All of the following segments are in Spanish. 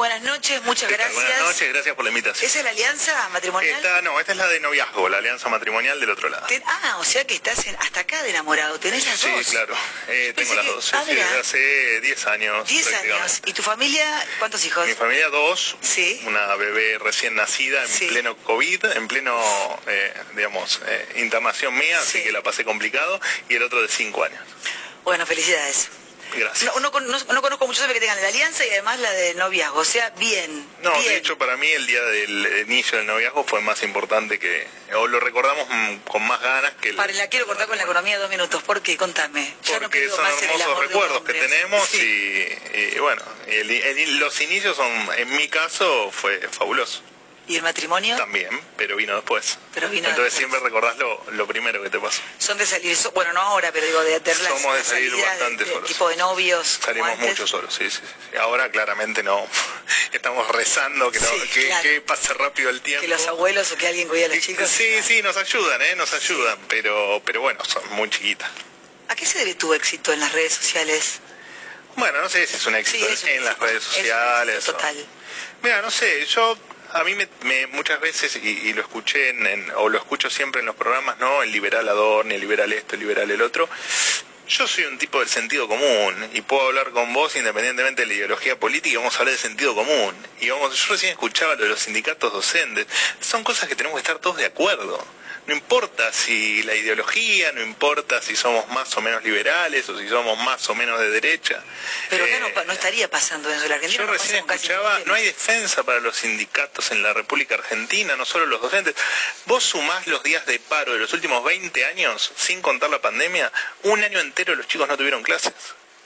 Buenas noches, muchas gracias. Buenas noches, gracias por la invitación. ¿Esa es la alianza matrimonial? Esta, no, esta es la de noviazgo, la alianza matrimonial del otro lado. Ten- ah, o sea que estás en- hasta acá de enamorado, tenés las Sí, dos. claro, eh, tengo las que- dos. sí, ah, sí, desde hace 10 años. 10 años. ¿Y tu familia? ¿Cuántos hijos? Mi familia dos, Sí. una bebé recién nacida en Sí. pleno COVID, en pleno, eh, digamos, eh, internación mía, Sí. así que la pasé complicado, y el otro de 5 años. Bueno, felicidades. Gracias. No, no no- no conozco muchos que tengan la alianza y además la de noviazgo, o sea, bien. No, bien. de hecho para mí el día del inicio del noviazgo fue más importante que, o lo recordamos mm, con más ganas que el... Para, la quiero cortar con la economía dos minutos. ¿Por qué? Contame. Porque son hermosos recuerdos que tenemos Sí. y, y bueno, y el- el- los inicios son, en mi caso, fue fabuloso ¿Y el matrimonio? también, pero vino después. Pero vino Entonces después. siempre recordás lo, lo primero que te pasó. Son de salir, so- bueno, no ahora, pero digo, de, de las- Somos de salir bastante de- de solos. tipo de novios. Salimos mucho solos, sí, sí, sí. Ahora claramente no. Estamos rezando que, no, Sí, que, claro. que pase rápido el tiempo. Que los abuelos o que alguien cuide a los chicos. Sí, sí, nos ayudan, ¿eh? Nos ayudan, pero, pero bueno, son muy chiquitas. ¿A qué se debe tu éxito en las redes sociales? Bueno, no sé si es un éxito Sí, es un en las redes es un sociales. o- total. Mira, no sé, yo a mí me, muchas veces, y, lo escuché en, en- o lo escucho siempre en los programas, ¿no? El liberal Adorni, el liberal esto, el liberal el otro. Yo soy un tipo del sentido común y puedo hablar con vos independientemente de la ideología política y vamos a hablar de sentido común. Y vamos, yo recién escuchaba lo de los sindicatos docentes. Son cosas que tenemos que estar todos de acuerdo. No importa si la ideología, no importa si somos más o menos liberales o si somos más o menos de derecha. Pero acá Eh, no, no estaría pasando eso. La Argentina yo no recién escuchaba, no hay defensa para los sindicatos en la República Argentina, no solo los docentes. Vos sumás los días de paro de los últimos 20 años, sin contar la pandemia, un año entero los chicos no tuvieron clases,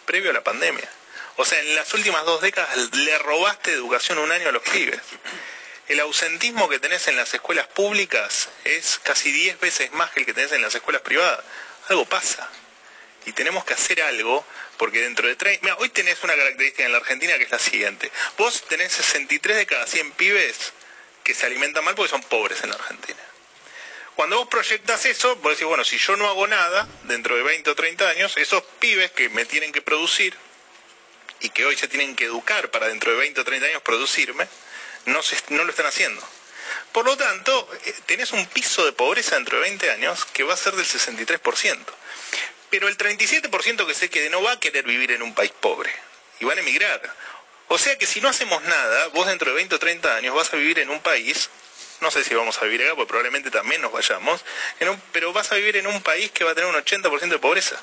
previo a la pandemia. O sea, en las últimas dos décadas le robaste educación un año a los pibes. El ausentismo que tenés en las escuelas públicas es casi 10 veces más que el que tenés en las escuelas privadas. Algo pasa y tenemos que hacer algo porque dentro de 30... Mira, hoy tenés una característica en la Argentina que es la siguiente. Vos tenés 63 de cada 100 pibes que se alimentan mal porque son pobres en la Argentina. Cuando vos proyectas eso, vos decís, bueno, si yo no hago nada, dentro de 20 o 30 años, esos pibes que me tienen que producir y que hoy se tienen que educar para dentro de 20 o 30 años producirme, no, se, no lo están haciendo. Por lo tanto, eh, tenés un piso de pobreza dentro de 20 años que va a ser del 63%. Pero el 37% que se quede no va a querer vivir en un país pobre y van a emigrar. O sea que si no hacemos nada, vos dentro de 20 o 30 años vas a vivir en un país, no sé si vamos a vivir acá, porque probablemente también nos vayamos, en un- pero vas a vivir en un país que va a tener un 80% de pobreza.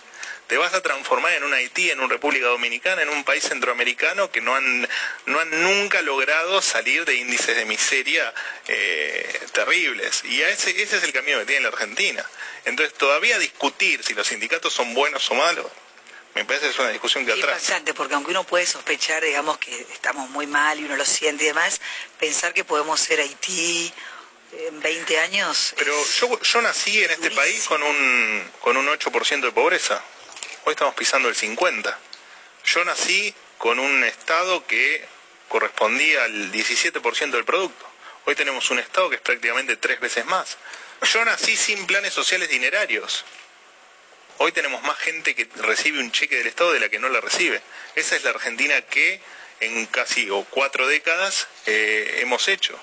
Te vas a transformar en un Haití, en una República Dominicana, en un país centroamericano que no han, no han nunca logrado salir de índices de miseria eh, terribles. Y a ese, ese es el camino que tiene la Argentina. Entonces todavía discutir si los sindicatos son buenos o malos, me parece que es una discusión que atrás. impactante, porque aunque uno puede sospechar, digamos, que estamos muy mal y uno lo siente y demás, pensar que podemos ser Haití en 20 años. Pero yo, yo nací en este durísimo. país con un, con un 8% de pobreza. Hoy estamos pisando el 50%. Yo nací con un Estado que correspondía al 17% del producto. Hoy tenemos un Estado que es prácticamente tres veces más. Yo nací sin planes sociales dinerarios. Hoy tenemos más gente que recibe un cheque del Estado de la que no la recibe. Esa es la Argentina que en casi o cuatro décadas eh, hemos hecho.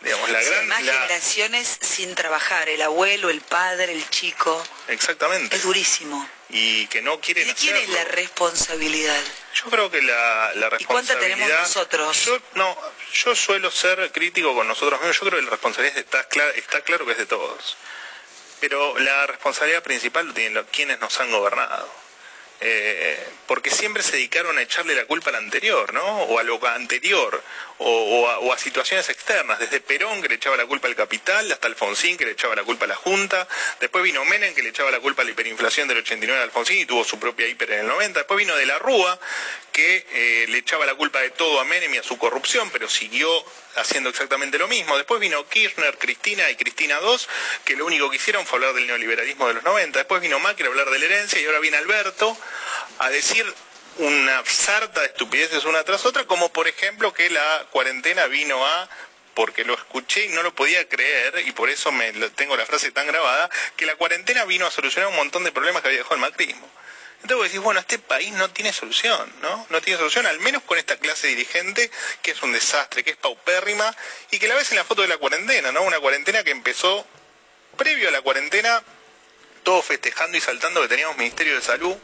Digamos, la Sí, gran, más la- generaciones sin trabajar, el abuelo, el padre, el chico. Exactamente. Es durísimo. Y que no ¿Y quieren de quién es la responsabilidad? Yo creo que la, la ¿Y cuánta responsabilidad... tenemos nosotros? Yo, no, yo suelo ser crítico con nosotros mismos. Yo creo que la responsabilidad está, clara- está claro que es de todos. Pero la responsabilidad principal lo tienen quienes nos han gobernado. Eh, porque siempre se dedicaron a echarle la culpa al anterior, ¿no? O a lo anterior, o, a, situaciones externas, desde Perón que le echaba la culpa al capital, hasta Alfonsín que le echaba la culpa a la Junta, después vino Menem que le echaba la culpa a la hiperinflación del 89 de Alfonsín y tuvo su propia hiper en el 90, después vino de la Rúa que eh, le echaba la culpa de todo a Menem y a su corrupción, pero siguió haciendo exactamente lo mismo. Después vino Kirchner, Cristina y Cristina II, que lo único que hicieron fue hablar del neoliberalismo de los 90. Después vino Macri a hablar de la herencia y ahora viene Alberto a decir una sarta de estupideces una tras otra, como por ejemplo que la cuarentena vino a porque lo escuché y no lo podía creer, y por eso me tengo la frase tan grabada, que la cuarentena vino a solucionar un montón de problemas que había dejado el macrismo. Entonces vos decís, bueno, este país no tiene solución, ¿no? No tiene solución, al menos con esta clase dirigente, que es un desastre, que es paupérrima, y que la ves en la foto de la cuarentena, ¿no? Una cuarentena que empezó previo a la cuarentena, todos festejando y saltando que teníamos Ministerio de Salud,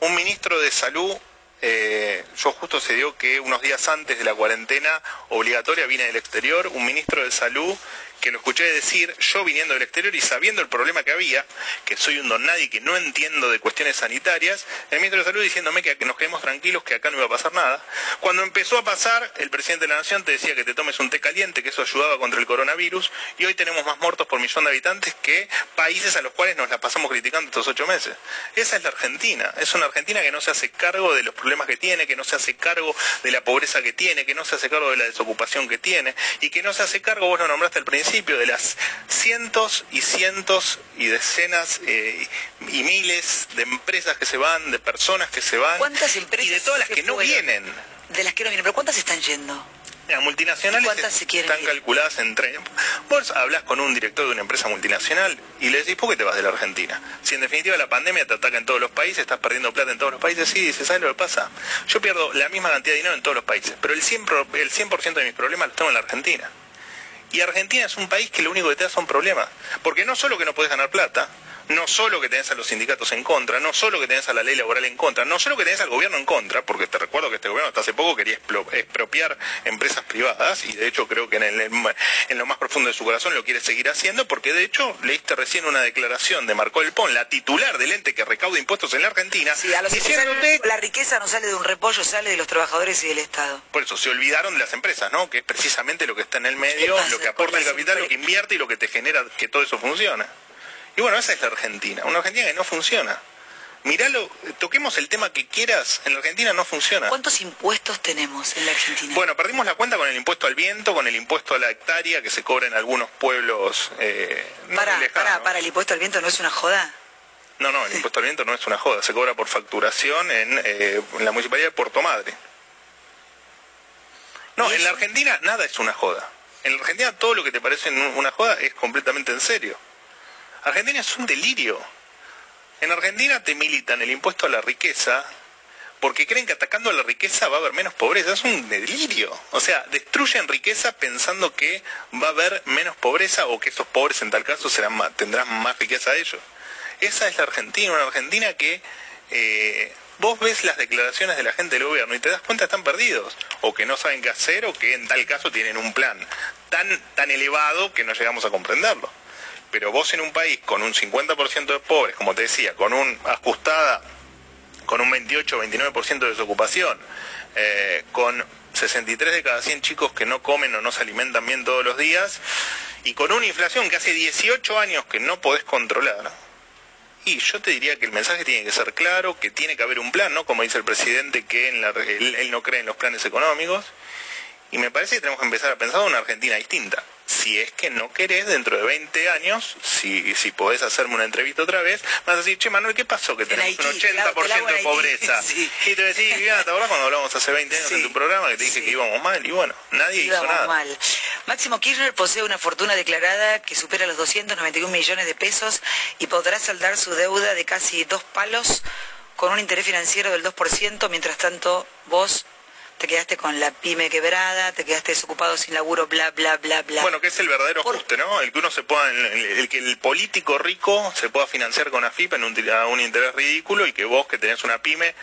un ministro de Salud, eh, yo justo se dio que unos días antes de la cuarentena obligatoria vine del exterior, un ministro de Salud que lo escuché decir yo viniendo del exterior y sabiendo el problema que había, que soy un don nadie que no entiendo de cuestiones sanitarias, el ministro de Salud diciéndome que, nos quedemos tranquilos, que acá no iba a pasar nada. Cuando empezó a pasar, el presidente de la Nación te decía que te tomes un té caliente, que eso ayudaba contra el coronavirus, y hoy tenemos más muertos por millón de habitantes que países a los cuales nos la pasamos criticando estos ocho meses. Esa es la Argentina, es una Argentina que no se hace cargo de los problemas que tiene, que no se hace cargo de la pobreza que tiene, que no se hace cargo de la desocupación que tiene, y que no se hace cargo, vos lo nombraste al principio, de las cientos y cientos y decenas eh, y miles de empresas que se van, de personas que se van. ¿Cuántas empresas? Y de todas las que no vienen. De las que no vienen, pero ¿cuántas están yendo? Las multinacionales están calculadas en tres. Vos hablas con un director de una empresa multinacional y le decís, ¿por qué te vas de la Argentina? Si en definitiva la pandemia te ataca en todos los países, estás perdiendo plata en todos los países, sí, dices, ¿sabes lo que pasa? Yo pierdo la misma cantidad de dinero en todos los países, pero el 100%, el 100 de mis problemas los tengo en la Argentina. Y Argentina es un país que lo único que te da son problemas. Porque no solo que no puedes ganar plata, no solo que tenés a los sindicatos en contra, no solo que tenés a la ley laboral en contra, no solo que tenés al gobierno en contra, porque te recuerdo que este gobierno hasta hace poco quería expropiar empresas privadas, y de hecho creo que en, lo más profundo de su corazón lo quiere seguir haciendo, porque de hecho leíste recién una declaración de Marco El Pon, la titular del ente que recauda impuestos en la Argentina, sí, a los diciéndote... La riqueza no sale de un repollo, sale de los trabajadores y del Estado. Por eso, se olvidaron de las empresas, ¿no? Que es precisamente lo que está en el medio, lo que aporta el capital, lo que invierte y lo que te genera que todo eso funcione. Y bueno, esa es la Argentina, una Argentina que no funciona. Miralo, toquemos el tema que quieras, en la Argentina no funciona. ¿Cuántos impuestos tenemos en la Argentina? Bueno, perdimos la cuenta con el impuesto al viento, con el impuesto a la hectárea que se cobra en algunos pueblos eh, para, para, para, ¿el impuesto al viento no es una joda? No, no, el impuesto al viento no es una joda, se cobra por facturación en, eh, en la municipalidad de Puerto Madre. No, en la Argentina nada es una joda. En la Argentina todo lo que te parece una joda es completamente en serio. Argentina es un delirio. En Argentina te militan el impuesto a la riqueza porque creen que atacando a la riqueza va a haber menos pobreza. Es un delirio. O sea, destruyen riqueza pensando que va a haber menos pobreza o que esos pobres en tal caso serán tendrán más riqueza a ellos. Esa es la Argentina, una Argentina que eh, vos ves las declaraciones de la gente del gobierno y te das cuenta que están perdidos, o que no saben qué hacer, o que en tal caso tienen un plan tan, tan elevado que no llegamos a comprenderlo pero vos en un país con un 50% de pobres, como te decía, con un ajustada, con un 28 o 29% de desocupación, eh, con 63 de cada 100 chicos que no comen o no se alimentan bien todos los días, y con una inflación que hace 18 años que no podés controlar, y yo te diría que el mensaje tiene que ser claro, que tiene que haber un plan, ¿no? Como dice el presidente, que él, no cree en los planes económicos. Y me parece que tenemos que empezar a pensar en una Argentina distinta si es que no querés dentro de 20 años, si, si podés hacerme una entrevista otra vez, vas a decir, che Manuel, ¿qué pasó? Que tenés un 80% de pobreza. Y te decís, ¿te acordás cuando hablamos hace 20 años en tu programa que te dije que íbamos mal? Y bueno, nadie hizo nada. mal. Máximo Kirchner posee una fortuna declarada que supera los 291 millones de pesos y podrá saldar su deuda de casi dos palos con un interés financiero del 2%, mientras tanto vos te quedaste con la pyme quebrada, te quedaste desocupado sin laburo, bla, bla, bla, bla. Bueno, que es el verdadero ajuste, ¿no? El que uno se pueda, el, que el político rico se pueda financiar con AFIP en un, a un interés ridículo y que vos que tenés una pyme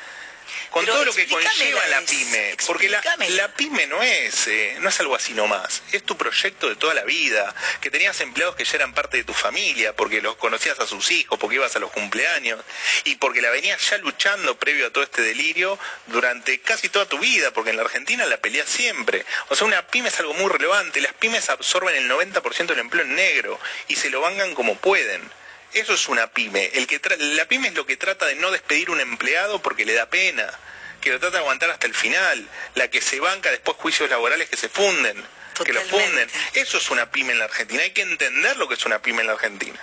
con todo lo que conlleva la pyme. Porque la, pyme no es, eh, no es algo así nomás. Es tu proyecto de toda la vida. Que tenías empleados que ya eran parte de tu familia, porque los conocías a sus hijos, porque ibas a los cumpleaños, y porque la venías ya luchando previo a todo este delirio durante casi toda tu vida, porque en la Argentina la peleas siempre. O sea, una pyme es algo muy relevante. Las pymes absorben el 90% del empleo en negro y se lo vangan como pueden. Eso es una pyme. El que la pyme es lo que trata de no despedir un empleado porque le da pena, que lo trata de aguantar hasta el final, la que se banca después juicios laborales que se funden, que lo funden. Eso es una pyme en la Argentina. Hay que entender lo que es una pyme en la Argentina.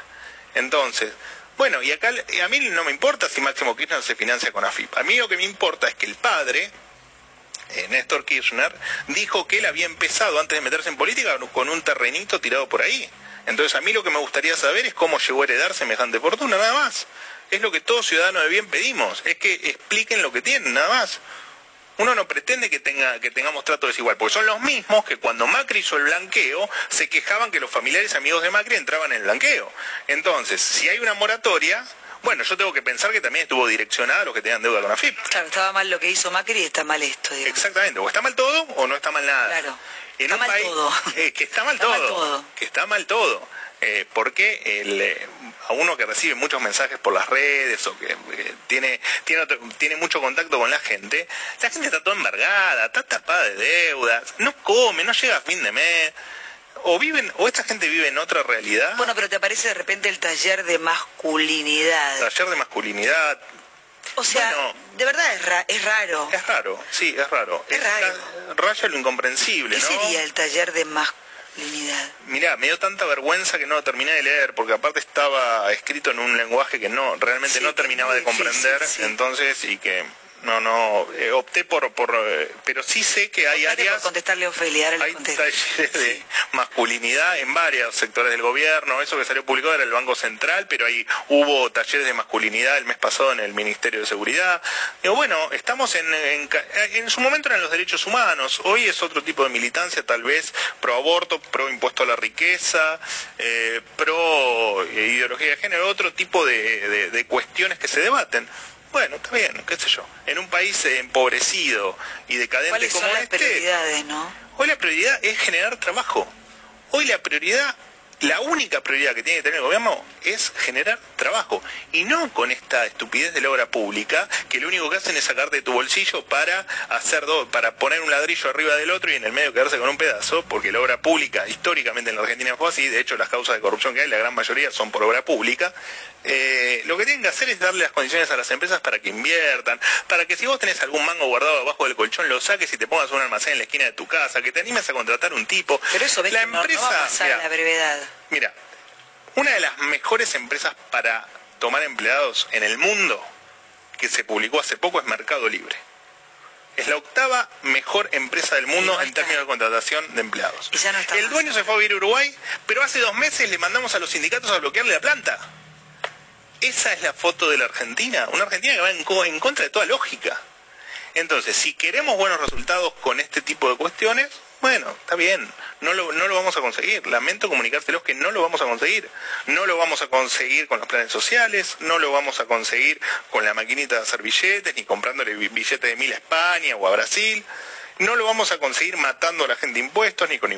Entonces, bueno, y acá a mí no me importa si Máximo Kirchner se financia con AFIP. A mí lo que me importa es que el padre, eh, Néstor Kirchner, dijo que él había empezado antes de meterse en política con un terrenito tirado por ahí. Entonces a mí lo que me gustaría saber es cómo llegó a heredar semejante fortuna, nada más. Es lo que todos ciudadanos de bien pedimos, es que expliquen lo que tienen, nada más. Uno no pretende que, tenga, que tengamos trato desigual, porque son los mismos que cuando Macri hizo el blanqueo se quejaban que los familiares amigos de Macri entraban en el blanqueo. Entonces, si hay una moratoria, bueno, yo tengo que pensar que también estuvo direccionada a los que tenían deuda con AFIP. Claro, estaba mal lo que hizo Macri y está mal esto. Exactamente, o está mal todo o no está mal nada. Claro está mal todo. Eh, que está mal todo, que está mal todo. Eh, porque eh, a uno que recibe muchos mensajes por las redes o que tiene, tiene, tiene mucho contacto con la gente, la gente está toda embargada, está tapada de deudas, no come, no llega a fin de mes. O viven, o esta gente vive en otra realidad. Bueno, pero te aparece de repente el taller de masculinidad. Taller de masculinidad, o sea, de verdad es, es raro. Es raro, sí, es raro. Es, raro. Raya lo incomprensible, ¿Qué sería el taller de masculinidad? Mirá, me dio tanta vergüenza que no lo terminé de leer, porque aparte estaba escrito en un lenguaje que no realmente no terminaba de comprender, entonces, y que no, no, eh, opté por, por eh, pero sí sé que hay áreas... Por contestarle a Ofelia, hay talleres de masculinidad en varios sectores del gobierno, eso que salió publicado era el Banco Central, pero ahí hubo talleres de masculinidad el mes pasado en el Ministerio de Seguridad. Digo, bueno, estamos en, en, su momento eran los derechos humanos, hoy es otro tipo de militancia, tal vez pro aborto, pro impuesto a la riqueza, eh, pro ideología de género, otro tipo de cuestiones que se debaten. Bueno, está bien, qué sé yo. En un país empobrecido y decadente ¿Cuáles como son las este, prioridades, no? Hoy la prioridad es generar trabajo. Hoy la prioridad la única prioridad que tiene que tener el gobierno es generar trabajo y no con esta estupidez de la obra pública que lo único que hacen es sacarte de tu bolsillo para hacer para poner un ladrillo arriba del otro y en el medio quedarse con un pedazo porque la obra pública históricamente en la Argentina fue así de hecho las causas de corrupción que hay la gran mayoría son por obra pública. Eh, lo que tienen que hacer es darle las condiciones a las empresas para que inviertan para que si vos tenés algún mango guardado abajo del colchón lo saques y te pongas un almacén en la esquina de tu casa que te animes a contratar un tipo. Pero eso ves la empresa la brevedad Mira, una de las mejores empresas para tomar empleados en el mundo que se publicó hace poco es Mercado Libre. Es la octava mejor empresa del mundo en términos de contratación de empleados. el dueño se fue a vivir a Uruguay, pero hace dos meses le mandamos a los sindicatos a bloquearle la planta. Esa es la foto de la Argentina, una Argentina que va en contra de toda lógica. Entonces, si queremos buenos resultados con este tipo de cuestiones, bueno, está bien, no lo, no lo vamos a conseguir. Lamento comunicárselos que no lo vamos a conseguir. No lo vamos a conseguir con los planes sociales, no lo vamos a conseguir con la maquinita de hacer billetes, ni comprándole billetes de mil a España o a Brasil. No lo vamos a conseguir matando a la gente de impuestos, ni con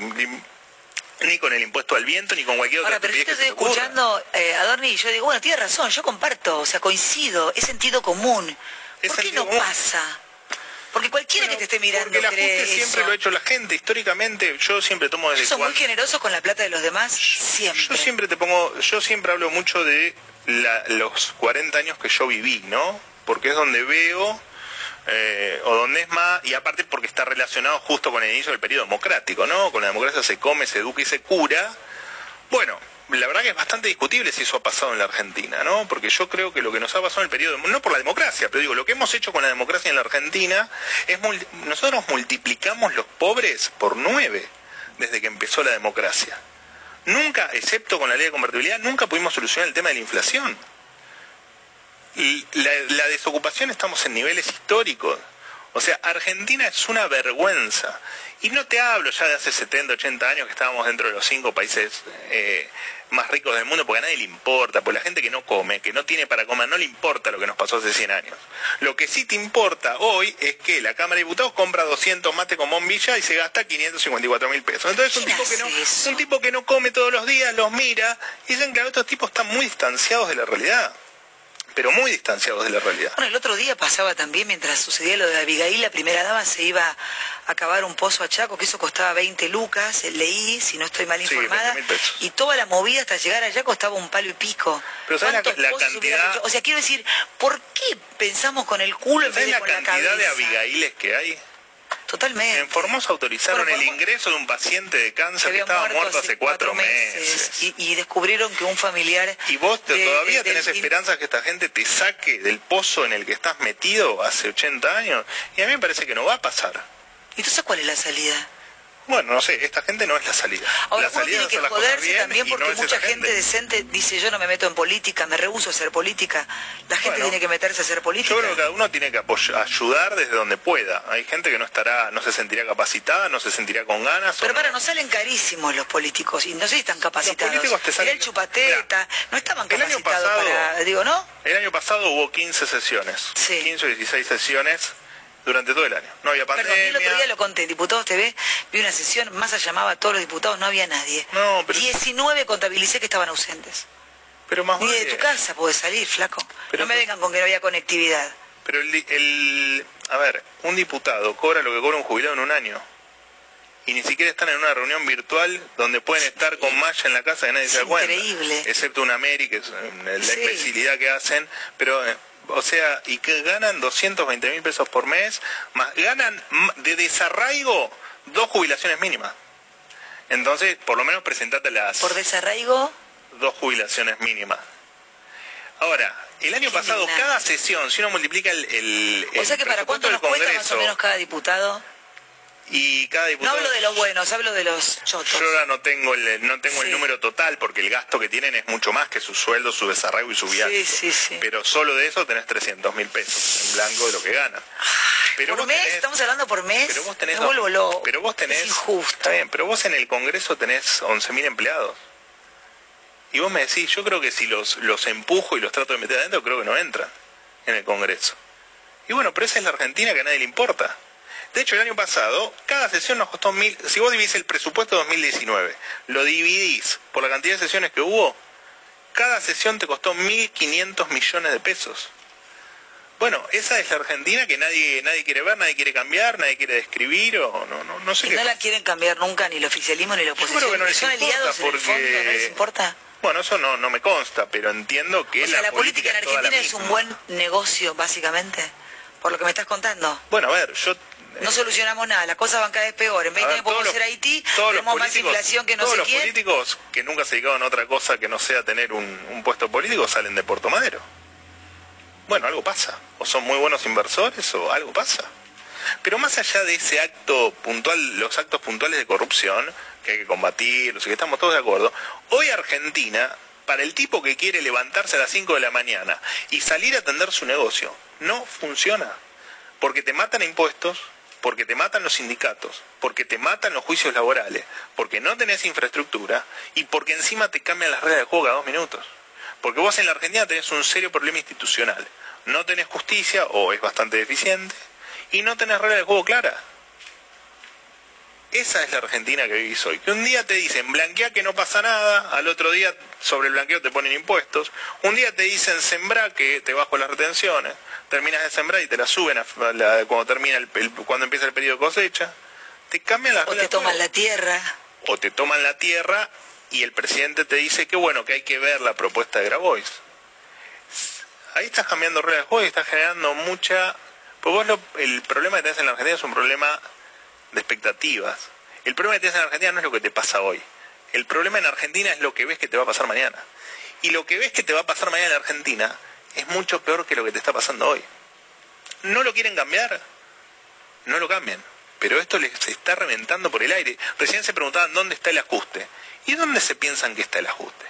ni con el impuesto al viento, ni con cualquier otra Ahora, pero yo te estoy escuchando, eh, Adorni, y yo digo, bueno, tiene razón, yo comparto, o sea, coincido, es sentido común. ¿Por qué no pasa? Porque cualquiera que te esté mirando porque el ajuste siempre lo ha hecho la gente. Históricamente, yo siempre tomo desde ¿Son muy generosos con la plata de los demás? Siempre. Yo siempre te pongo, yo siempre hablo mucho de los 40 años que yo viví, ¿no? Porque es donde veo, eh, o donde es más, y aparte porque está relacionado justo con el inicio del periodo democrático, ¿no? Con la democracia se come, se educa y se cura. Bueno, la verdad que es bastante discutible si eso ha pasado en la Argentina, ¿no? Porque yo creo que lo que nos ha pasado en el periodo, no por la democracia, pero digo, lo que hemos hecho con la democracia en la Argentina es, nosotros multiplicamos los pobres por nueve desde que empezó la democracia. Nunca, excepto con la ley de convertibilidad, nunca pudimos solucionar el tema de la inflación. La desocupación estamos en niveles históricos. O sea, Argentina es una vergüenza. Y no te hablo ya de hace 70, 80 años que estábamos dentro de los cinco países eh, más ricos del mundo, porque a nadie le importa, porque la gente que no come, que no tiene para comer, no le importa lo que nos pasó hace 100 años. Lo que sí te importa hoy es que la Cámara de Diputados compra 200 mate con bombilla y se gasta 554 mil pesos. Entonces un tipo, que no, un tipo que no come todos los días los mira y dicen, claro, estos tipos están muy distanciados de la realidad pero muy distanciados de la realidad. Bueno, el otro día pasaba también, mientras sucedía lo de Abigail, la primera dama se iba a cavar un pozo a Chaco, que eso costaba 20 lucas, leí, si no estoy mal informada, y toda la movida hasta llegar allá costaba un palo y pico. Pero ¿sabes la, cantidad? O sea, quiero decir, ¿por qué pensamos con el culo en vez de la con la cantidad de Abigailes que hay? Totalmente. En Formosa autorizaron el ingreso de un paciente de cáncer que, estaba muerto, hace cuatro meses. Y, descubrieron que un familiar... ¿Y vos todavía tenés esperanza que esta gente te saque del pozo en el que estás metido hace 80 años? Y a mí me parece que no va a pasar. ¿Y entonces cuál es la salida? Bueno, no sé, esta gente no es la salida. Ahora, la salida tiene que joderse también porque mucha gente, decente dice yo no me meto en política, me rehuso a hacer política. La gente tiene que meterse a hacer política. Yo creo que cada uno tiene que ayudar desde donde pueda. Hay gente que no estará, no se sentirá capacitada, no se sentirá con ganas. Pero para, no. nos salen carísimos los políticos y no sé si están capacitados. Los políticos te salen... el chupateta, no estaban capacitados para, digo, ¿no? El año pasado hubo 15 sesiones, sí. 15 o 16 sesiones durante todo el año. No había pandemia. Perdón, el otro día lo conté, Diputados TV, vi una sesión, Massa llamaba a todos los diputados, no había nadie. No, 19 contabilicé que estaban ausentes. Pero más Ni de tu casa puedes salir, flaco. no me vengan con que no había conectividad. Pero el, a ver, un diputado cobra lo que cobra un jubilado en un año. Y ni siquiera están en una reunión virtual donde pueden estar con malla en la casa que nadie se da cuenta. Increíble. Excepto una América, la especialidad que hacen. Pero eh, o sea, y que ganan 220 mil pesos por mes, más ganan de desarraigo dos jubilaciones mínimas. Entonces, por lo menos presentate las... ¿Por desarraigo? Dos jubilaciones mínimas. Ahora, el año pasado, cada sesión, si uno multiplica el... el o sea que para cuánto nos cuesta más o menos cada diputado y cada diputado... No hablo de los buenos, hablo de los chotos. Yo ahora no tengo el, no tengo el número total porque el gasto que tienen es mucho más que su sueldo, su desarrollo y su viaje. Sí, sí, sí. Pero solo de eso tenés 300 mil pesos en blanco de lo que ganan. Pero ¿Por mes? ¿Estamos hablando por mes? Pero vos tenés... Me vuelvo loco. Pero vos tenés... Es injusto. Está bien, pero vos en el Congreso tenés 11 mil empleados. Y vos me decís, yo creo que si los, los empujo y los trato de meter adentro, creo que no entran en el Congreso. Y bueno, pero esa es la Argentina que a nadie le importa. De hecho, el año pasado, cada sesión nos costó mil... Si vos dividís el presupuesto 2019, lo dividís por la cantidad de sesiones que hubo, cada sesión te costó 1.500 millones de pesos. Bueno, esa es la Argentina que nadie nadie quiere ver, nadie quiere cambiar, nadie quiere describir o no no no sé. Y no la quieren cambiar nunca ni el oficialismo ni la oposición. Yo creo que no les ¿Son importa aliados porque... en el fondo? ¿No les importa? Bueno, eso no, no me consta, pero entiendo que o sea, la, política, en Argentina es, es un buen negocio, básicamente, por lo que me estás contando. Bueno, a ver, yo no solucionamos nada, las cosas van cada vez peor. En 20 años podemos ser Haití, tenemos más inflación que no todos sé los quién. políticos que nunca se dedicaron a otra cosa que no sea tener un, puesto político salen de Puerto Madero. Bueno, algo pasa. O son muy buenos inversores o algo pasa. Pero más allá de ese acto puntual, los actos puntuales de corrupción, que hay que combatirlos y que estamos todos de acuerdo, hoy Argentina, para el tipo que quiere levantarse a las 5 de la mañana y salir a atender su negocio, no funciona. Porque te matan impuestos, porque te matan los sindicatos, porque te matan los juicios laborales, porque no tenés infraestructura y porque encima te cambian las reglas de juego cada dos minutos. Porque vos en la Argentina tenés un serio problema institucional. No tenés justicia, o es bastante deficiente, y no tenés reglas de juego claras. Esa es la Argentina que vivís hoy. Que un día te dicen blanquea que no pasa nada, al otro día sobre el blanqueo te ponen impuestos, un día te dicen sembra que te bajo las retenciones, terminas de sembrar y te la suben cuando termina el, cuando empieza el periodo de cosecha. Te cambian las O te toman la tierra. O te toman la tierra y el presidente te dice que bueno, que hay que ver la propuesta de Grabois. Ahí estás cambiando reglas de juego y estás generando mucha... Pues vos el problema que tenés en la Argentina es un problema de expectativas. El problema que tienes en Argentina no es lo que te pasa hoy. El problema en Argentina es lo que ves que te va a pasar mañana. Y lo que ves que te va a pasar mañana en Argentina es mucho peor que lo que te está pasando hoy. ¿No lo quieren cambiar? No lo cambien. Pero esto les está reventando por el aire. Recién se preguntaban dónde está el ajuste. ¿Y dónde se piensan que está el ajuste?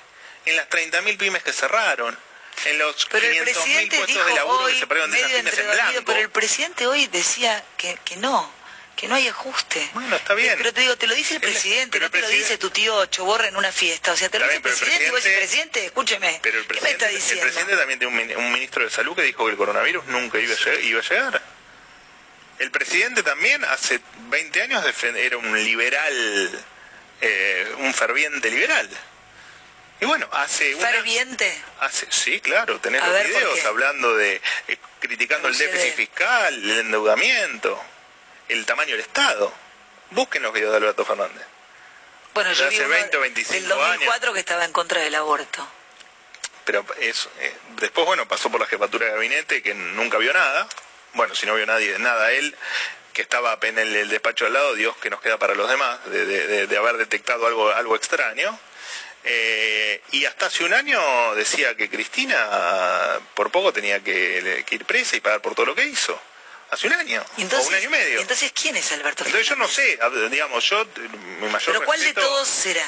En las 30.000 pymes que cerraron, en los Pero el 500.000 presidente puestos dijo de laburo que hoy, se perdieron de esas pymes en blanco. pero el presidente hoy decía que, que no, que no hay ajuste. Bueno, está bien. Pero te digo, te lo dice el El- presidente, no el te lo presidente- dice tu tío Choborra en una fiesta. O sea, te lo dice el el presidente y vos decís, presidente- presidente, escúcheme, Pero el ¿qué me presidente, está el diciendo? presidente también tiene un, min- un ministro de salud que dijo que el coronavirus nunca iba a llegar. Iba a llegar. El presidente también hace 20 años era un liberal, eh, un ferviente liberal. Y bueno, hace una... Ferviente. Hace, sí, claro, tenés A los ver, ¿por videos hablando de, eh, criticando el déficit fiscal, el endeudamiento, el tamaño del Estado. Busquen los videos de Alberto Fernández. Bueno, yo vi hace uno 20 o 25 del 2004 que estaba en contra del aborto. Pero eso, eh, después, bueno, pasó por la jefatura de gabinete que nunca vio nada. Bueno, si no vio nadie, nada él, que estaba en el, el despacho al lado, Dios que nos queda para los demás, de, de- de- de haber detectado algo, algo extraño. Eh, y hasta hace un año decía que Cristina por poco tenía que, que ir presa y pagar por todo lo que hizo. Hace un año, entonces, o un año y medio. entonces, ¿quién es Alberto Entonces yo no Fernández? sé, digamos, yo, mi mayor Pero ¿cuál de todos será?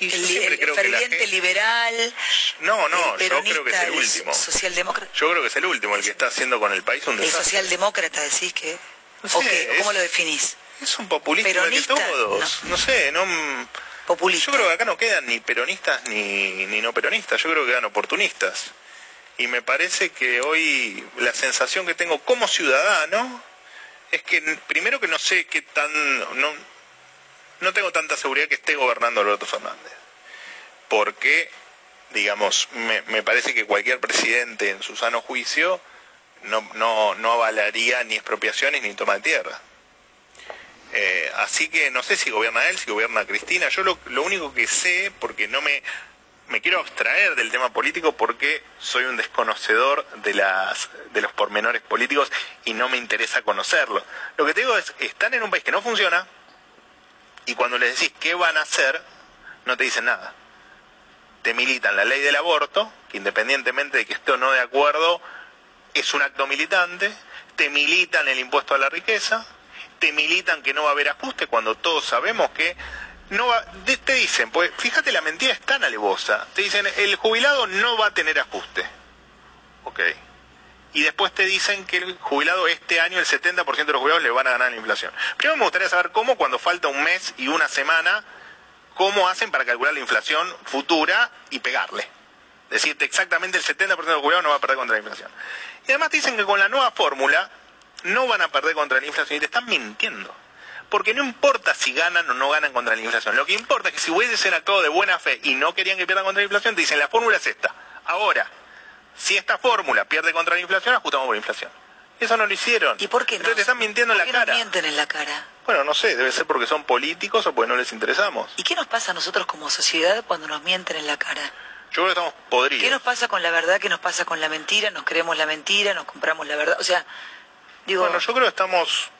y El, el creo que la ferviente liberal, No, no, el yo creo que es el último. socialdemócrata. Yo creo que es el último, el que está haciendo con el país un El desastre. socialdemócrata decís que... No ¿O sé, qué? ¿O ¿Cómo es- lo definís? Es un que ¿Peronista? todos. No, sé, no... Populista. Yo creo que acá no quedan ni peronistas ni, ni no peronistas, yo creo que quedan oportunistas. Y me parece que hoy la sensación que tengo como ciudadano es que primero que no sé qué tan... No, no tengo tanta seguridad que esté gobernando Alberto Fernández. Porque, digamos, me, me parece que cualquier presidente en su sano juicio no, no, no avalaría ni expropiaciones ni toma de tierra. Eh, así que no sé si gobierna él, si gobierna Cristina. Yo lo, lo único que sé, porque no me, me quiero abstraer del tema político porque soy un desconocedor de, las, de los pormenores políticos y no me interesa conocerlo. Lo que te digo es, están en un país que no funciona y cuando les decís qué van a hacer, no te dicen nada. Te militan la ley del aborto, que independientemente de que esté o no de acuerdo, es un acto militante, te militan el impuesto a la riqueza, te militan que no va a haber ajuste cuando todos sabemos que no va, te dicen, pues fíjate la mentira es tan alevosa, te dicen el jubilado no va a tener ajuste. Ok. Y después te dicen que el jubilado este año el 70% de los jubilados le van a ganar la inflación. Primero me gustaría saber cómo cuando falta un mes y una semana, cómo hacen para calcular la inflación futura y pegarle. Decirte exactamente el 70% de los jubilados no va a perder contra la inflación. Y además te dicen que con la nueva fórmula no van a perder contra la inflación y te están mintiendo. Porque no importa si ganan o no ganan contra la inflación. Lo que importa es que si hubiesen actuado de buena fe y no querían que pierdan contra la inflación, te dicen la fórmula es esta. Ahora, si esta fórmula pierde contra la inflación, ajustamos por inflación. Eso no lo hicieron. ¿Y por qué no? Entonces te están mintiendo en ¿Por la qué cara. nos mienten en la cara? Bueno, no sé, debe ser porque son políticos o porque no les interesamos. ¿Y qué nos pasa a nosotros como sociedad cuando nos mienten en la cara? Yo creo que estamos podridos. ¿Qué nos pasa con la verdad? ¿Qué nos pasa con la mentira? ¿Nos creemos la mentira? ¿Nos compramos la verdad? O sea, digo, Bueno, yo creo que estamos...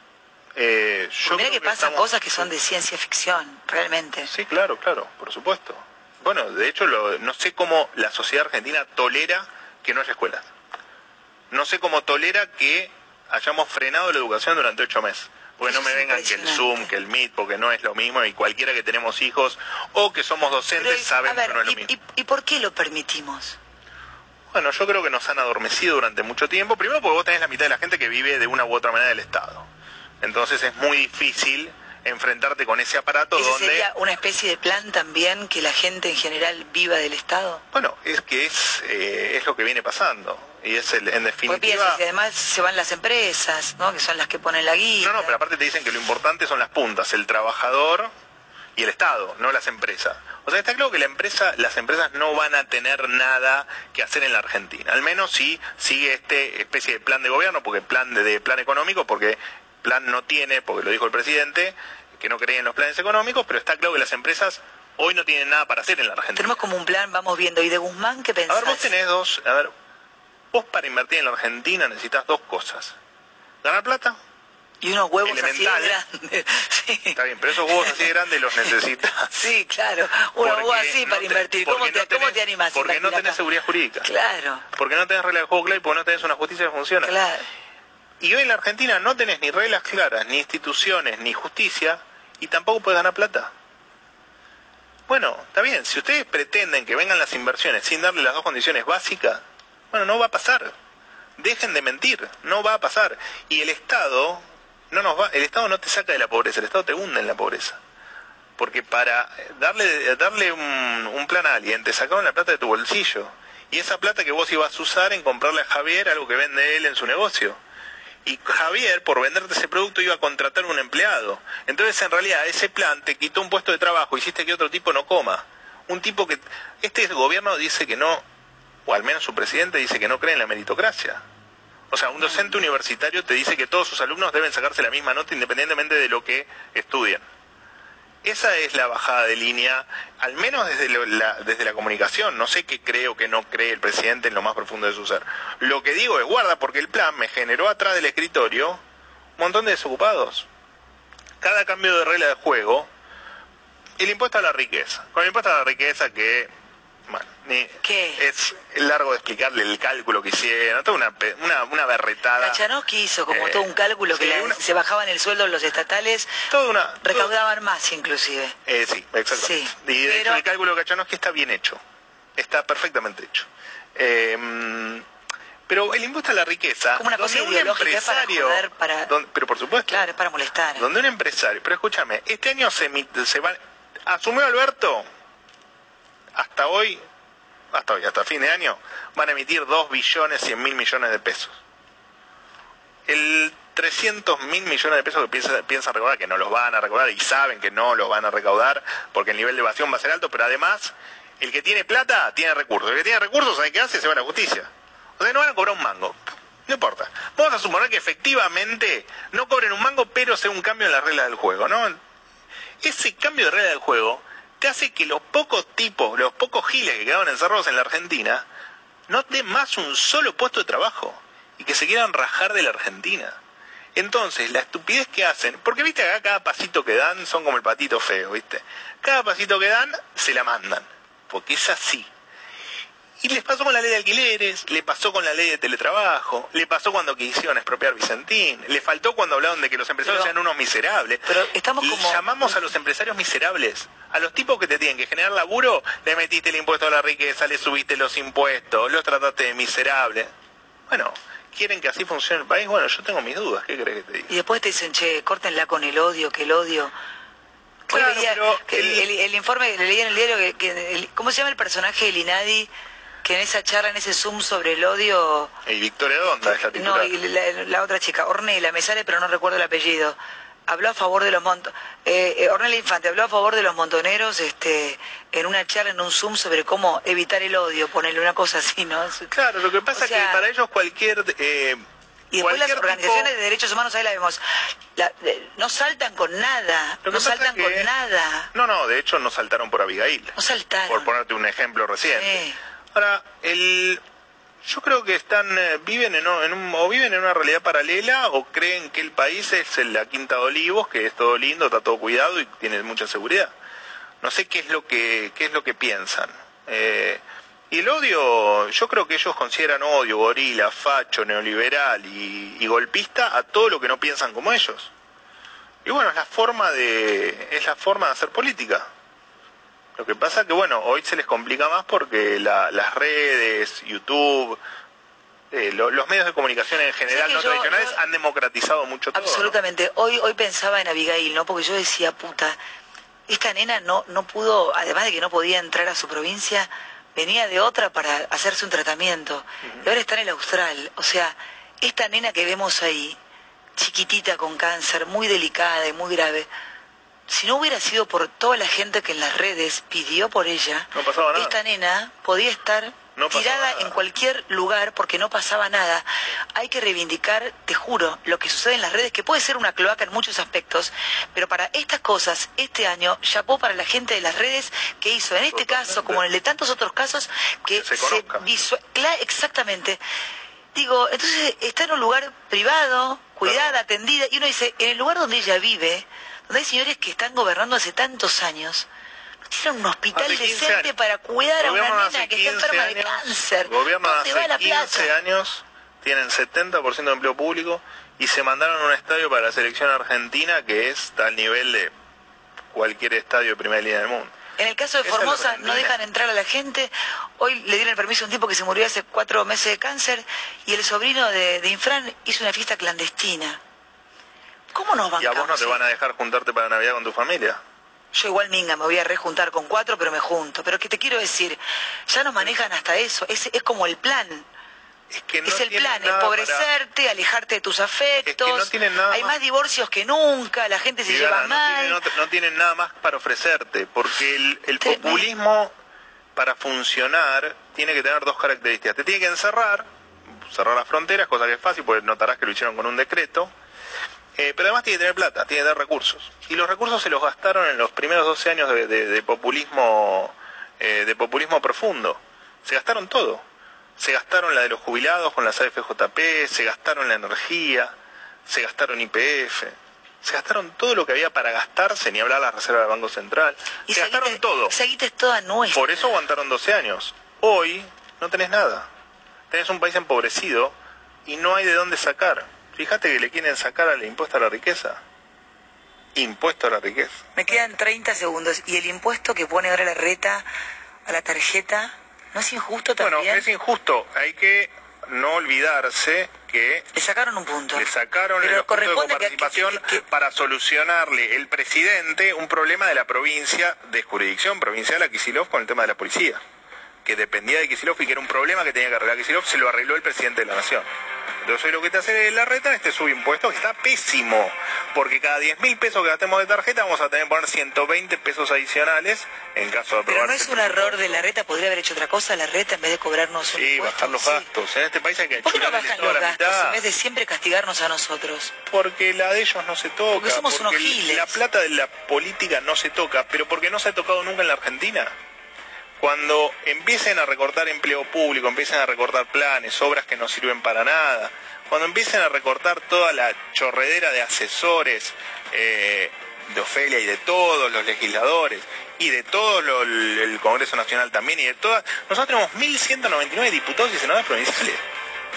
eh, yo mira creo que pasan estamos- cosas que son de ciencia ficción, realmente. Sí, claro, claro, por supuesto. Bueno, de hecho, lo- no sé cómo la sociedad argentina tolera que no haya escuelas. No sé cómo tolera que hayamos frenado la educación durante ocho meses. Porque no me vengan que el. Zoom, que el Meet, porque no es lo mismo y cualquiera que tenemos hijos o que somos docentes Pero, sabemos a ver, que no es lo ¿y, mismo. y- y por qué lo permitimos? Bueno, yo creo que nos han adormecido durante mucho tiempo. Primero porque vos tenés la mitad de la gente que vive de una u otra manera del Estado. Entonces es muy difícil enfrentarte con ese aparato ¿Ese donde... sería una especie de plan también que la gente en general viva del Estado? Bueno, es que es, eh, es lo que viene pasando. Y es el, en Pues definitiva... piensas, y además se van las empresas, ¿no? Que son las que ponen la guita. No, no, pero aparte te dicen que lo importante son las puntas, el trabajador y el Estado, no las empresas. O sea, está claro que la empresa, las empresas no van a tener nada que hacer en la Argentina. Al menos si sigue este especie de plan de gobierno, porque plan de, de plan económico, porque plan no tiene, porque lo dijo el presidente, que no creía en los planes económicos, pero está claro que las empresas hoy no tienen nada para hacer en la Argentina. Tenemos como un plan, vamos viendo. ¿Y de Guzmán qué A pensás? ver, vos tenés dos, a ver, vos para invertir en la Argentina necesitas dos cosas. Ganar plata, Y unos huevos así de grandes. Sí. está bien, pero esos huevos así de grandes los necesitas. Sí, claro. Unos huevos así no para te- invertir. ¿Cómo, no te, ¿Cómo tenés- te animás? a Porque no tenés acá? seguridad jurídica. Claro, Porque no tenés reglas de juego y porque no tenés una justicia que funciona. claro. Y hoy en la Argentina no tenés ni reglas claras, ni instituciones, ni justicia, y tampoco puedes ganar plata. Bueno, está bien, si ustedes pretenden que vengan las inversiones sin darle las dos condiciones básicas, bueno, no va a pasar. Dejen de mentir, no va a pasar. Y el Estado no nos va, el Estado no te saca de la pobreza, el Estado te hunde en la pobreza. Porque para darle, darle un, un plan a alguien, te sacaron la plata de tu bolsillo. Y esa plata que vos ibas a usar en comprarle a Javier algo que vende él en su negocio. Y Javier, por venderte ese producto, iba a contratar un empleado. Entonces, en realidad, ese plan te quitó un puesto de trabajo, hiciste que otro tipo no coma. Un tipo que... Este gobierno dice que no, o al menos su presidente dice que no cree en la meritocracia. O sea, un docente universitario te dice que todos sus alumnos deben sacarse la misma nota independientemente de lo que estudian. Esa es la bajada de línea, al menos desde la, desde la comunicación. No sé qué creo que no cree el presidente en lo más profundo de su ser. Lo que digo es guarda porque el plan me generó atrás del escritorio un montón de desocupados. Cada cambio de regla de juego, el impuesto a la riqueza. Con el impuesto a la riqueza que ¿Qué? Es largo de explicarle el cálculo que hicieron, toda una, una, una berretada. Kachanowski hizo como todo un cálculo que se bajaban el sueldo los estatales, toda una, recaudaban más inclusive. Eh, sí, exactamente. y de hecho el cálculo de Kachanowski está bien hecho, está perfectamente hecho. Em, pero el impuesto a la riqueza, como una cosa un empresario, para, pero por supuesto, claro, para molestar. Donde un empresario, pero escúchame, este año se, se va, asumió Alberto hasta hoy, hasta hoy, hasta fin de año, van a emitir 2 billones 100 mil millones de pesos. El 300 mil millones de pesos que piensan, piensan recaudar, que no los van a recaudar y saben que no los van a recaudar porque el nivel de evasión va a ser alto, pero además, el que tiene plata tiene recursos. El que tiene recursos, ¿sabe qué hace? Se va a la justicia. O sea, no van a cobrar un mango. No importa. Vamos a suponer que efectivamente no cobren un mango, pero sea un cambio en las reglas del juego, ¿no? Ese cambio de regla del juego te hace que los pocos tipos, los pocos giles que quedaban encerrados en la Argentina, no den más un solo puesto de trabajo y que se quieran rajar de la Argentina. Entonces, la estupidez que hacen, porque viste acá cada pasito que dan son como el patito feo, viste. Cada pasito que dan se la mandan, porque es así. Y les pasó con la ley de alquileres, le pasó con la ley de teletrabajo, le pasó cuando quisieron expropiar Vicentín, le faltó cuando hablaron de que los empresarios eran unos miserables. Pero estamos como... Llamamos a los empresarios miserables. A los tipos que te tienen que generar laburo, le metiste el impuesto a la riqueza, le subiste los impuestos, los trataste de miserables. Bueno, ¿quieren que así funcione el país? Bueno, yo tengo mis dudas, ¿qué crees que te diga? Y después te dicen, che, córtenla con el odio, que el odio... Claro, el, informe que leí en el diario, que, ¿cómo se llama el personaje de Linadi? que en esa charla, en ese Zoom sobre el odio... Y Victoria Donda es la titular. No, y la, otra chica, Ornella, me sale pero no recuerdo el apellido. Habló a favor de los montoneros, eh, eh, Ornella Infante habló a favor de los montoneros este, en una charla, en un Zoom sobre cómo evitar el odio, ponerle una cosa así, ¿no? Claro, lo que pasa es que para ellos cualquier... Eh, y después las organizaciones de derechos humanos, ahí la vemos, no saltan con nada, no saltan con nada. No, no, de hecho no saltaron por Abigail. No saltaron. Por ponerte un ejemplo reciente. Ahora, el, yo creo que están, eh, viven en, un, o viven en una realidad paralela o creen que el país es la Quinta de Olivos, que es todo lindo, está todo cuidado y tiene mucha seguridad. No sé qué es lo que, qué es lo que piensan. Eh, y el odio, yo creo que ellos consideran odio, gorila, facho, neoliberal y, y, golpista a todo lo que no piensan como ellos. Y bueno, es la forma de, es la forma de hacer política. Lo que pasa que, bueno, hoy se les complica más porque las redes, YouTube, eh, los medios de comunicación en general no tradicionales han democratizado mucho todo. Absolutamente. Hoy, hoy pensaba en Abigail, ¿no? Porque yo decía, puta, esta nena no, no pudo, además de que no podía entrar a su provincia, venía de otra para hacerse un tratamiento. Y ahora está en el Austral. O sea, esta nena que vemos ahí, chiquitita con cáncer, muy delicada y muy grave, si no hubiera sido por toda la gente que en las redes pidió por ella, esta nena podía estar tirada en cualquier lugar porque no pasaba nada. Hay que reivindicar, te juro, lo que sucede en las redes, que puede ser una cloaca en muchos aspectos, pero para estas cosas, este año, chapó para la gente de las redes que hizo, en este caso, como en el de tantos otros casos, que, se, se Exactamente. Digo, entonces está en un lugar privado, cuidada, atendida, y uno dice, en el lugar donde ella vive, hay señores que están gobernando hace tantos años, tienen un hospital decente para cuidar a una nena que está enferma de cáncer. Gobierno hace 15 años, tienen 70% de empleo público y se mandaron a un estadio para la selección argentina que es al nivel de cualquier estadio de primera línea del mundo. En el caso de Formosa no dejan entrar a la gente. Hoy le dieron el permiso a un tipo que se murió hace cuatro meses de cáncer y el sobrino de, de Infran hizo una fiesta clandestina. ¿Cómo nos ¿Y a vos no te van a dejar juntarte para Navidad con tu familia? Yo igual, Minga, me voy a rejuntar con cuatro, pero me junto. Pero que te quiero decir, ya nos manejan hasta eso. Es, es como el plan. Es, que no es el plan, empobrecerte, alejarte de tus afectos. Es que no tienen nada Hay más- más divorcios que nunca, la gente se lleva no mal. tienen, no tienen nada más para ofrecerte, porque el, el populismo para funcionar tiene que tener dos características. Te tiene que encerrar, cerrar las fronteras, cosa que es fácil, porque notarás que lo hicieron con un decreto, eh, pero además tiene que tener plata, tiene que tener recursos. Y los recursos se los gastaron en los primeros 12 años de, de- de populismo eh, de populismo profundo. Se gastaron todo. Se gastaron la de los jubilados con las AFJP, se gastaron la energía, se gastaron IPF, se gastaron todo lo que había para gastarse, ni hablar la reserva del Banco Central. Y se gastaron todo. Es toda nuestra. Por eso aguantaron 12 años. Hoy no tenés nada. Tenés un país empobrecido y no hay de dónde sacar. Fíjate que le quieren sacar al impuesto a la riqueza. Impuesto a la riqueza. Me quedan 30 segundos. ¿Y el impuesto que pone ahora la reta a la tarjeta no es injusto también? Bueno, es injusto. Hay que no olvidarse que Le sacaron un punto. le sacaron Pero los puntos de que- participación que- que- para solucionarle el presidente un problema de la provincia de jurisdicción provincial a Kisilov con el tema de la policía, que dependía de Kisilov y que era un problema que tenía que arreglar Kisilov, se lo arregló el presidente de la nación. Entonces lo que te hace la reta este subimpuesto que está pésimo, porque cada 10 mil pesos que gastemos de tarjeta vamos a tener que poner 120 pesos adicionales en caso de Pero aprobar no es un error de la reta, podría haber hecho otra cosa la reta en vez de cobrarnos un Sí, impuesto. bajar los Sí. gastos. En este país hay que ¿Por qué no bajan los gastos mitad. en vez de siempre castigarnos a nosotros? Porque la de ellos no se toca. Porque somos unos el- giles. La plata de la política no se toca, pero porque no se ha tocado nunca en la Argentina. Cuando empiecen a recortar empleo público, empiecen a recortar planes, obras que no sirven para nada, cuando empiecen a recortar toda la chorredera de asesores eh, de Ofelia y de todos los legisladores y de todo el Congreso Nacional también y de todas... Nosotros tenemos 1.199 diputados y senadores provinciales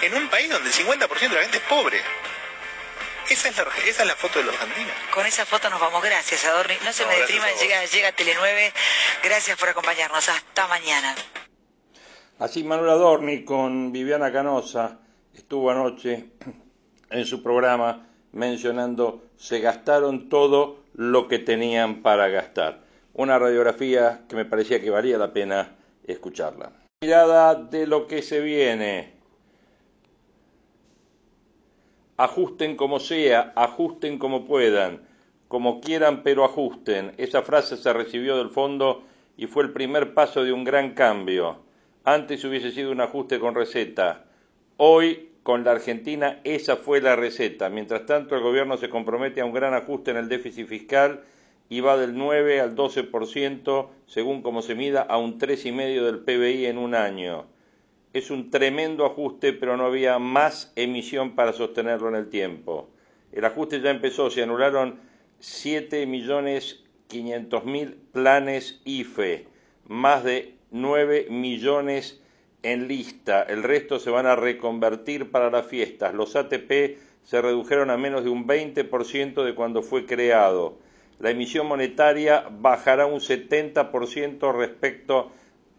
en un país donde el 50% de la gente es pobre. Esa es la, esa es la foto de los argentinos. Con esa foto nos vamos. Gracias, Adorni. No se No, me gracias deprima, a vos. llega, llega Tele 9. Gracias por acompañarnos. Hasta mañana. Así Manuel Adorni con Viviana Canosa estuvo anoche en su programa mencionando se gastaron todo lo que tenían para gastar. Una radiografía que me parecía que valía la pena escucharla. Mirada de lo que se viene. Ajusten como sea, ajusten como puedan, como quieran pero ajusten. Esa frase se recibió del fondo y fue el primer paso de un gran cambio. Antes hubiese sido un ajuste con receta. Hoy, con la Argentina, esa fue la receta. Mientras tanto, el gobierno se compromete a un gran ajuste en el déficit fiscal y va del 9 al 12%, según como se mida, a un 3,5% del PBI en un año. Es un tremendo ajuste, pero no había más emisión para sostenerlo en el tiempo. El ajuste ya empezó, se anularon 7.500.000 planes IFE, más de 9 millones en lista. El resto se van a reconvertir para las fiestas. Los ATP se redujeron a menos de un 20% de cuando fue creado. La emisión monetaria bajará un 70% respecto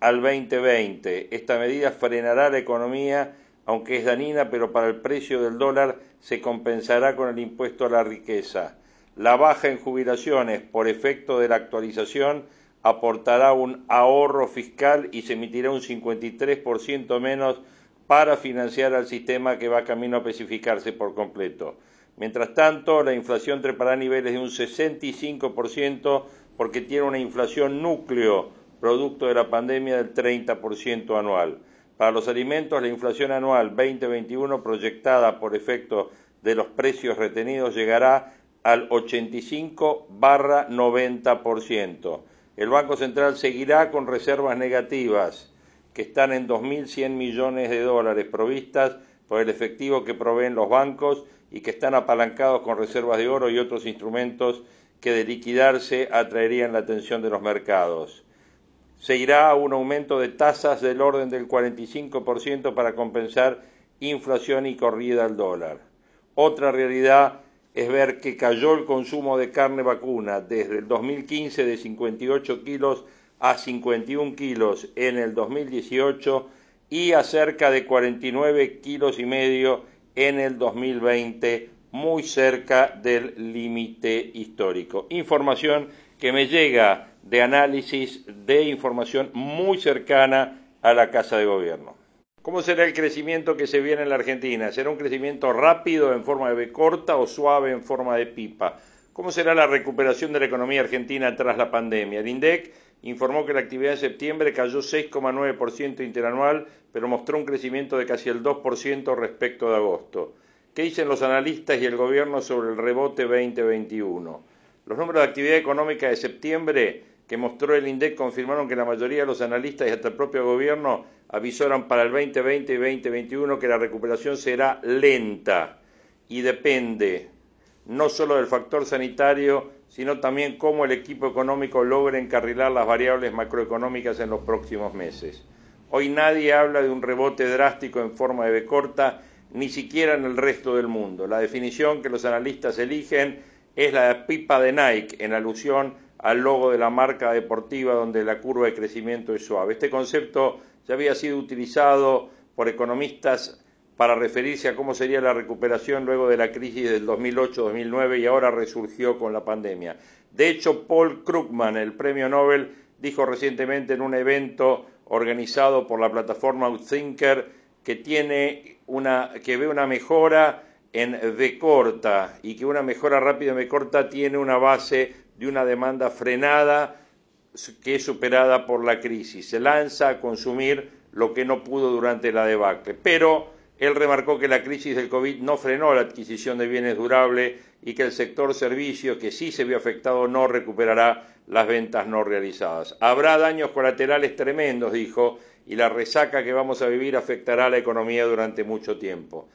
al 2020. Esta medida frenará la economía, aunque es dañina, pero para el precio del dólar se compensará con el impuesto a la riqueza. La baja en jubilaciones por efecto de la actualización aportará un ahorro fiscal y se emitirá un 53% menos para financiar al sistema que va camino a especificarse por completo. Mientras tanto, la inflación trepará a niveles de un 65% porque tiene una inflación núcleo, producto de la pandemia del 30% anual. Para los alimentos, la inflación anual 2021 proyectada por efecto de los precios retenidos llegará al 85 barra 90%. El Banco Central seguirá con reservas negativas que están en 2.100 millones de dólares provistas por el efectivo que proveen los bancos y que están apalancados con reservas de oro y otros instrumentos que de liquidarse atraerían la atención de los mercados. Se irá a un aumento de tasas del orden del 45% para compensar inflación y corrida al dólar. Otra realidad es ver que cayó el consumo de carne vacuna desde el 2015 de 58 kilos a 51 kilos en el 2018 y a cerca de 49 kilos y medio en el 2020, muy cerca del límite histórico. Información que me llega de análisis de información muy cercana a la Casa de Gobierno. ¿Cómo será el crecimiento que se viene en la Argentina? ¿Será un crecimiento rápido en forma de B corta o suave en forma de pipa? ¿Cómo será la recuperación de la economía argentina tras la pandemia? El INDEC informó que la actividad en septiembre cayó 6,9% interanual, pero mostró un crecimiento de casi el 2% respecto de agosto. ¿Qué dicen los analistas y el gobierno sobre el rebote 2021? Los números de actividad económica de septiembre que mostró el INDEC confirmaron que la mayoría de los analistas y hasta el propio gobierno avisaron para el 2020 y 2021 que la recuperación será lenta y depende no solo del factor sanitario, sino también cómo el equipo económico logra encarrilar las variables macroeconómicas en los próximos meses. Hoy nadie habla de un rebote drástico en forma de B corta, ni siquiera en el resto del mundo. La definición que los analistas eligen es la pipa de Nike, en alusión al logo de la marca deportiva donde la curva de crecimiento es suave. Este concepto ya había sido utilizado por economistas para referirse a cómo sería la recuperación luego de la crisis del 2008-2009 y ahora resurgió con la pandemia. De hecho, Paul Krugman, el premio Nobel, dijo recientemente en un evento organizado por la plataforma Outthinker que tiene una que ve una mejora en V corta y que una mejora rápida en V corta tiene una base de una demanda frenada que es superada por la crisis. Se lanza a consumir lo que no pudo durante la debacle. Pero él remarcó que la crisis del COVID no frenó la adquisición de bienes durables y que el sector servicios, que sí se vio afectado, no recuperará las ventas no realizadas. Habrá daños colaterales tremendos, dijo, y la resaca que vamos a vivir afectará a la economía durante mucho tiempo.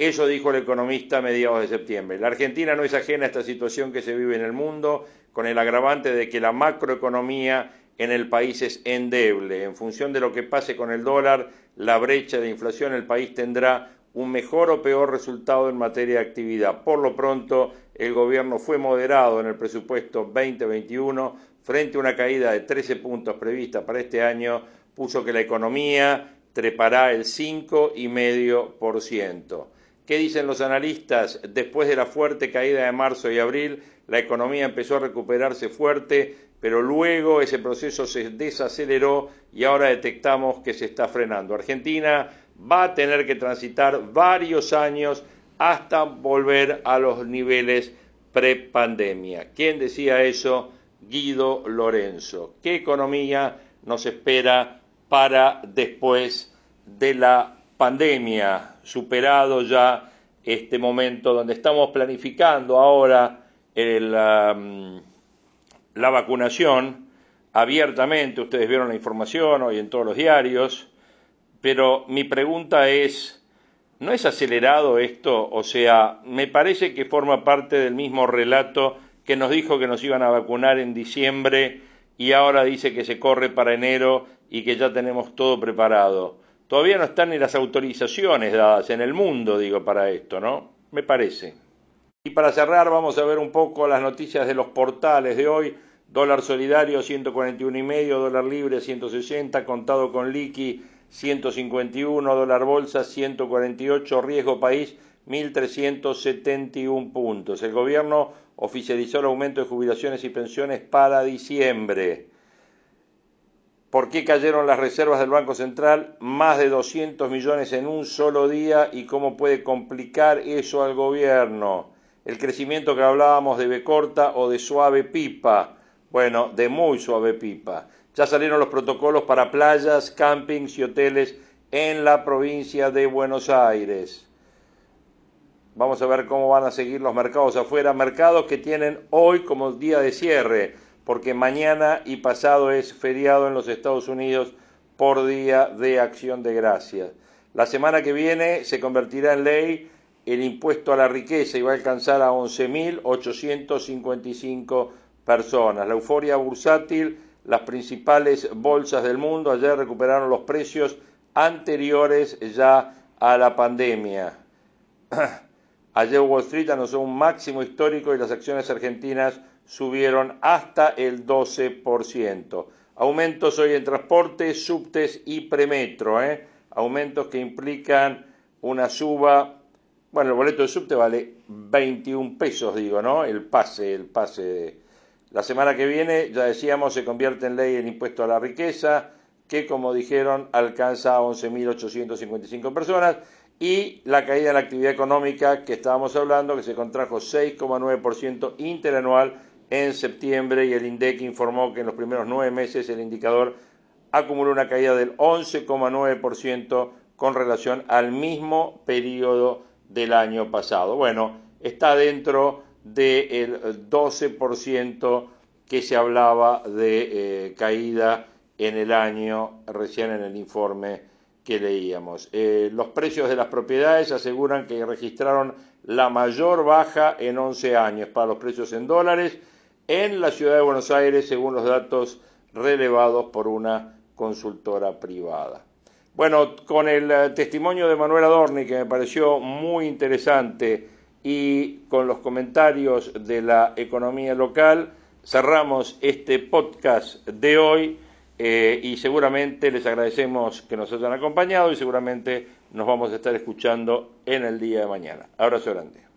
Eso dijo el economista a mediados de septiembre. La Argentina no es ajena a esta situación que se vive en el mundo, con el agravante de que la macroeconomía en el país es endeble. En función de lo que pase con el dólar, la brecha de inflación, el país tendrá un mejor o peor resultado en materia de actividad. Por lo pronto, el gobierno fue moderado en el presupuesto 2021 frente a una caída de 13 puntos prevista para este año, puso que la economía trepará el 5,5%. ¿Qué dicen los analistas? Después de la fuerte caída de marzo y abril, la economía empezó a recuperarse fuerte, pero luego ese proceso se desaceleró y ahora detectamos que se está frenando. Argentina va a tener que transitar varios años hasta volver a los niveles prepandemia. ¿Quién decía eso? Guido Lorenzo. ¿Qué economía nos espera para después de la pandemia, superado ya este momento donde estamos planificando ahora la vacunación abiertamente, ustedes vieron la información hoy en todos los diarios, pero mi pregunta es, ¿no es acelerado esto? O sea, me parece que forma parte del mismo relato que nos dijo que nos iban a vacunar en diciembre y ahora dice que se corre para enero y que ya tenemos todo preparado. Todavía no están ni las autorizaciones dadas en el mundo, digo, para esto, ¿no? Me parece. Y para cerrar vamos a ver un poco las noticias de los portales de hoy. Dólar solidario 141 y medio, dólar libre 160, contado con liqui 151, dólar bolsa 148, riesgo país 1.371 puntos. El gobierno oficializó el aumento de jubilaciones y pensiones para diciembre. ¿Por qué cayeron las reservas del Banco Central? Más de 200 millones en un solo día y cómo puede complicar eso al gobierno. El crecimiento que hablábamos de B corta o de suave pipa. Bueno, de muy suave pipa. Ya salieron los protocolos para playas, campings y hoteles en la provincia de Buenos Aires. Vamos a ver cómo van a seguir los mercados afuera. Mercados que tienen hoy como día de cierre porque mañana y pasado es feriado en los Estados Unidos por Día de Acción de Gracias. La semana que viene se convertirá en ley el impuesto a la riqueza y va a alcanzar a 11.855 personas. La euforia bursátil, las principales bolsas del mundo ayer recuperaron los precios anteriores ya a la pandemia. Ayer Wall Street anunció un máximo histórico y las acciones argentinas subieron hasta el 12%. Aumentos hoy en transportes, subtes y premetro, ¿eh? aumentos que implican una suba, bueno, el boleto de subte vale 21 pesos, digo, ¿no? El pase, el pase. La semana que viene, ya decíamos, se convierte en ley el impuesto a la riqueza, que como dijeron alcanza a 11.855 personas, y la caída en la actividad económica que estábamos hablando, que se contrajo 6,9% interanual en septiembre, y el INDEC informó que en los primeros nueve meses el indicador acumuló una caída del 11,9% con relación al mismo periodo del año pasado. Bueno, está dentro del 12% que se hablaba de eh, caída en el año, recién en el informe que leíamos. Eh, los precios de las propiedades aseguran que registraron la mayor baja en 11 años para los precios en dólares en la ciudad de Buenos Aires, según los datos relevados por una consultora privada. Bueno, con el eh, testimonio de Manuel Adorni, que me pareció muy interesante, y con los comentarios de la economía local, cerramos este podcast de hoy eh, y seguramente les agradecemos que nos hayan acompañado y seguramente nos vamos a estar escuchando en el día de mañana. Abrazo grande.